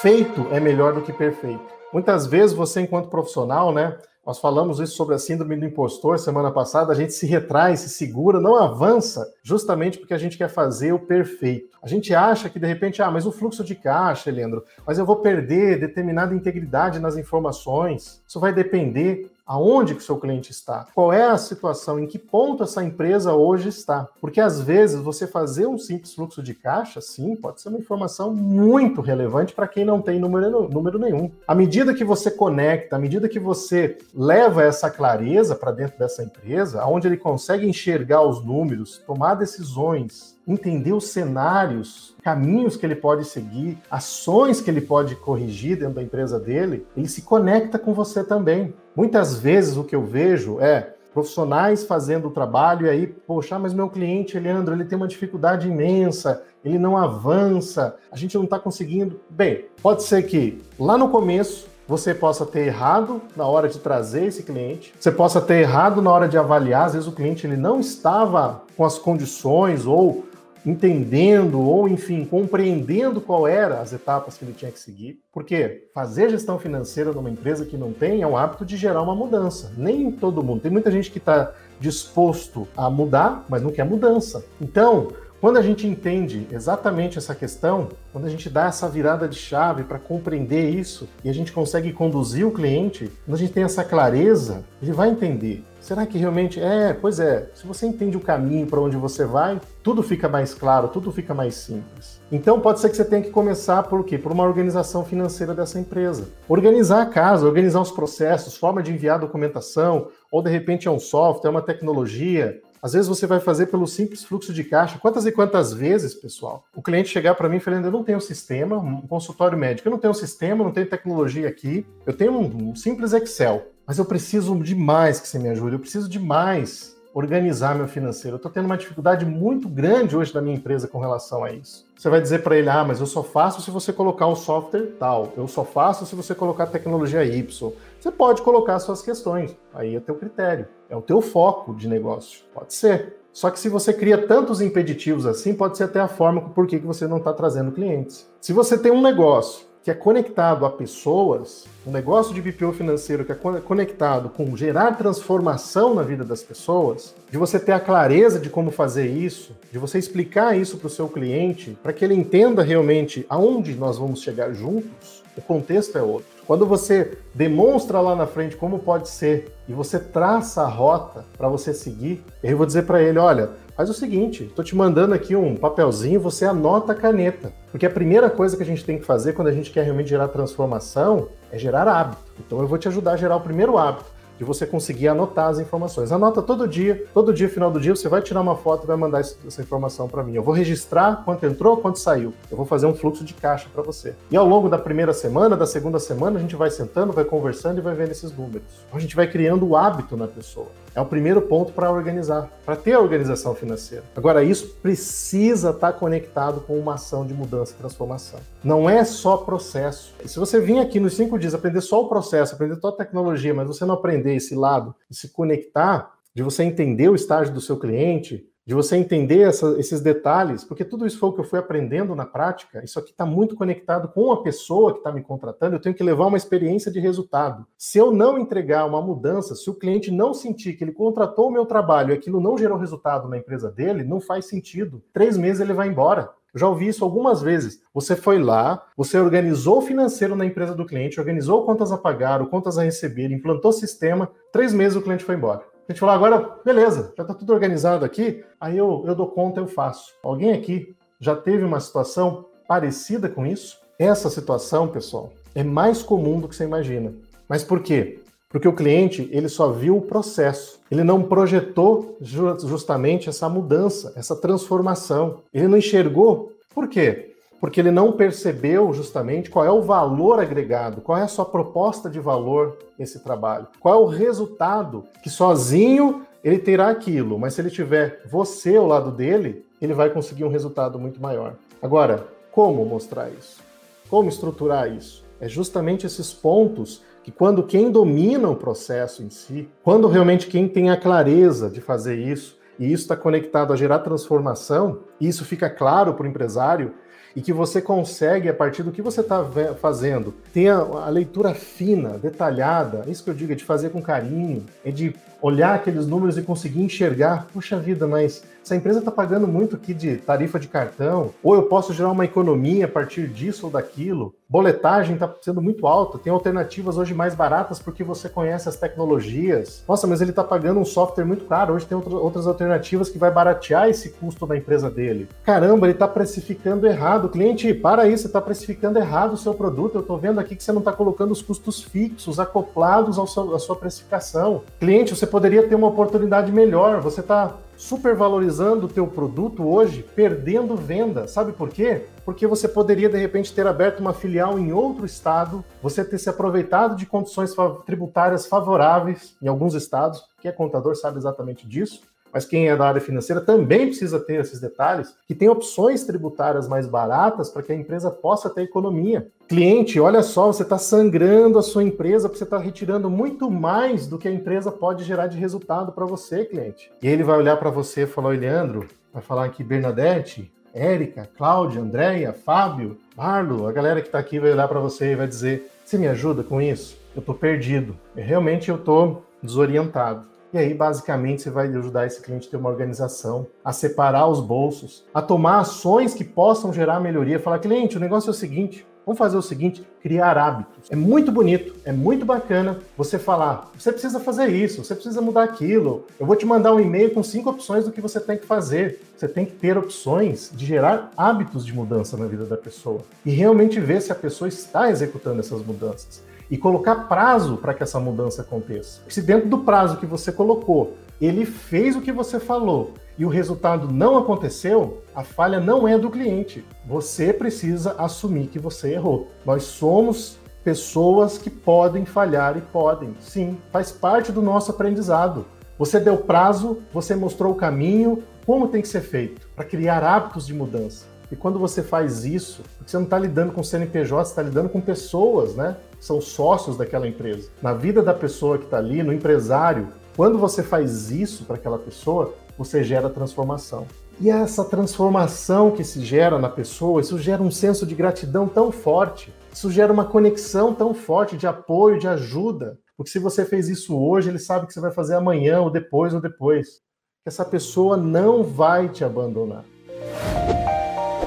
feito é melhor do que perfeito. Muitas vezes você, enquanto profissional, né, nós falamos isso sobre a síndrome do impostor semana passada. A gente se retrai, se segura, não avança, justamente porque a gente quer fazer o perfeito. A gente acha que de repente, ah, mas o fluxo de caixa, Leandro, mas eu vou perder determinada integridade nas informações. Isso vai depender aonde que o seu cliente está, qual é a situação, em que ponto essa empresa hoje está. Porque às vezes você fazer um simples fluxo de caixa, sim, pode ser uma informação muito relevante para quem não tem número, número nenhum. À medida que você conecta, à medida que você leva essa clareza para dentro dessa empresa, onde ele consegue enxergar os números, tomar decisões, entender os cenários, caminhos que ele pode seguir, ações que ele pode corrigir dentro da empresa dele, ele se conecta com você também. Muitas vezes o que eu vejo é profissionais fazendo o trabalho e aí, poxa, mas meu cliente, Leandro, ele tem uma dificuldade imensa, ele não avança, a gente não está conseguindo. Bem, pode ser que lá no começo você possa ter errado na hora de trazer esse cliente, você possa ter errado na hora de avaliar, às vezes o cliente ele não estava com as condições ou entendendo ou, enfim, compreendendo qual era as etapas que ele tinha que seguir. Porque fazer gestão financeira numa empresa que não tem é um hábito de gerar uma mudança. Nem todo mundo. Tem muita gente que está disposto a mudar, mas não quer mudança. Então, quando a gente entende exatamente essa questão, quando a gente dá essa virada de chave para compreender isso e a gente consegue conduzir o cliente, quando a gente tem essa clareza, ele vai entender. Será que realmente é? Pois é, se você entende o caminho para onde você vai, tudo fica mais claro, tudo fica mais simples. Então pode ser que você tenha que começar por quê? Por uma organização financeira dessa empresa. Organizar a casa, organizar os processos, forma de enviar documentação, ou de repente é um software, é uma tecnologia, às vezes você vai fazer pelo simples fluxo de caixa. Quantas e quantas vezes, pessoal, o cliente chegar para mim falando: eu não tenho sistema, um consultório médico, eu não tenho sistema, não tenho tecnologia aqui, eu tenho um, simples Excel, mas eu preciso demais que você me ajude, eu preciso demais organizar meu financeiro. Eu estou tendo uma dificuldade muito grande hoje da minha empresa com relação a isso. Você vai dizer para ele, ah, mas eu só faço se você colocar um software tal, eu só faço se você colocar tecnologia Y. Você pode colocar suas questões, aí é teu critério, é o teu foco de negócio, pode ser. Só que se você cria tantos impeditivos assim, pode ser até a forma por que você não está trazendo clientes. Se você tem um negócio que é conectado a pessoas, um negócio de BPO financeiro que é conectado com gerar transformação na vida das pessoas, de você ter a clareza de como fazer isso, de você explicar isso para o seu cliente, para que ele entenda realmente aonde nós vamos chegar juntos, o contexto é outro. Quando você demonstra lá na frente como pode ser e você traça a rota para você seguir, eu vou dizer para ele, olha, Faz o seguinte, estou te mandando aqui um papelzinho, você anota a caneta. Porque a primeira coisa que a gente tem que fazer quando a gente quer realmente gerar transformação é gerar hábito. Então eu vou te ajudar a gerar o primeiro hábito de você conseguir anotar as informações. Anota todo dia, todo dia, final do dia, você vai tirar uma foto e vai mandar essa informação para mim. Eu vou registrar quanto entrou, quanto saiu. Eu vou fazer um fluxo de caixa para você. E ao longo da primeira semana, da segunda semana, a gente vai sentando, vai conversando e vai vendo esses números. A gente vai criando o hábito na pessoa. É o primeiro ponto para organizar, para ter a organização financeira. Agora, isso precisa estar tá conectado com uma ação de mudança e transformação. Não é só processo. E se você vir aqui nos cinco dias aprender só o processo, aprender só a tecnologia, mas você não aprender esse lado, se conectar, de você entender o estágio do seu cliente, de você entender essa, esses detalhes, porque tudo isso foi o que eu fui aprendendo na prática. Isso aqui está muito conectado com a pessoa que está me contratando. Eu tenho que levar uma experiência de resultado. Se eu não entregar uma mudança, se o cliente não sentir que ele contratou o meu trabalho e aquilo não gerou resultado na empresa dele, não faz sentido. Três meses ele vai embora. Eu já ouvi isso algumas vezes. Você foi lá, você organizou o financeiro na empresa do cliente, organizou contas a pagar, contas a receber, implantou sistema. Três meses o cliente foi embora. A gente falou, agora, beleza, já está tudo organizado aqui, aí eu, eu dou conta, eu faço. Alguém aqui já teve uma situação parecida com isso? Essa situação, pessoal, é mais comum do que você imagina. Mas por quê? Porque o cliente ele só viu o processo, ele não projetou justamente essa mudança, essa transformação. Ele não enxergou. Por quê? Porque ele não percebeu justamente qual é o valor agregado, qual é a sua proposta de valor nesse trabalho, qual é o resultado que sozinho ele terá aquilo, mas se ele tiver você ao lado dele, ele vai conseguir um resultado muito maior. Agora, como mostrar isso? Como estruturar isso? É justamente esses pontos que quando quem domina o processo em si, quando realmente quem tem a clareza de fazer isso, e isso está conectado a gerar transformação, e isso fica claro para o empresário, e que você consegue, a partir do que você está fazendo, ter a, leitura fina, detalhada, é isso que eu digo, é de fazer com carinho, é de olhar aqueles números e conseguir enxergar, puxa vida, mas essa empresa está pagando muito aqui de tarifa de cartão, ou eu posso gerar uma economia a partir disso ou daquilo. Boletagem está sendo muito alta, tem alternativas hoje mais baratas porque você conhece as tecnologias. Nossa, mas ele está pagando um software muito caro, hoje tem outras alternativas que vai baratear esse custo da empresa dele. Caramba, ele está precificando errado. Cliente, para aí, você está precificando errado o seu produto. Eu estou vendo aqui que você não está colocando os custos fixos acoplados ao seu, à sua precificação. Cliente, você poderia ter uma oportunidade melhor, você está supervalorizando o teu produto hoje, perdendo venda. Sabe por quê? Porque você poderia de repente ter aberto uma filial em outro estado, você ter se aproveitado de condições tributárias favoráveis em alguns estados, que é contador sabe exatamente disso, mas quem é da área financeira também precisa ter esses detalhes, que tem opções tributárias mais baratas para que a empresa possa ter economia. Cliente, olha só, você está sangrando a sua empresa porque você está retirando muito mais do que a empresa pode gerar de resultado para você, cliente. E ele vai olhar para você e falar, Leandro, vai falar aqui, Bernadette, Érica, Cláudia, Andréia, Fábio, Marlo, a galera que está aqui vai olhar para você e vai dizer, você me ajuda com isso? Eu estou perdido. realmente eu estou desorientado. E aí, basicamente, você vai ajudar esse cliente a ter uma organização, a separar os bolsos, a tomar ações que possam gerar melhoria. Falar, cliente, o negócio é o seguinte: vamos fazer o seguinte, criar hábitos. É muito bonito, é muito bacana você falar, você precisa fazer isso, você precisa mudar aquilo. Eu vou te mandar um e-mail com cinco opções do que você tem que fazer. Você tem que ter opções de gerar hábitos de mudança na vida da pessoa e realmente ver se a pessoa está executando essas mudanças e colocar prazo para que essa mudança aconteça. Se dentro do prazo que você colocou, ele fez o que você falou e o resultado não aconteceu, a falha não é do cliente. Você precisa assumir que você errou. Nós somos pessoas que podem falhar e podem. Sim, faz parte do nosso aprendizado. Você deu prazo, você mostrou o caminho, como tem que ser feito para criar hábitos de mudança. E quando você faz isso, você não está lidando com CNPJ, você está lidando com pessoas, né? São sócios daquela empresa. Na vida da pessoa que está ali, no empresário, quando você faz isso para aquela pessoa, você gera transformação. E essa transformação que se gera na pessoa, isso gera um senso de gratidão tão forte, isso gera uma conexão tão forte de apoio, de ajuda. Porque se você fez isso hoje, ele sabe que você vai fazer amanhã, ou depois, ou depois. Essa pessoa não vai te abandonar.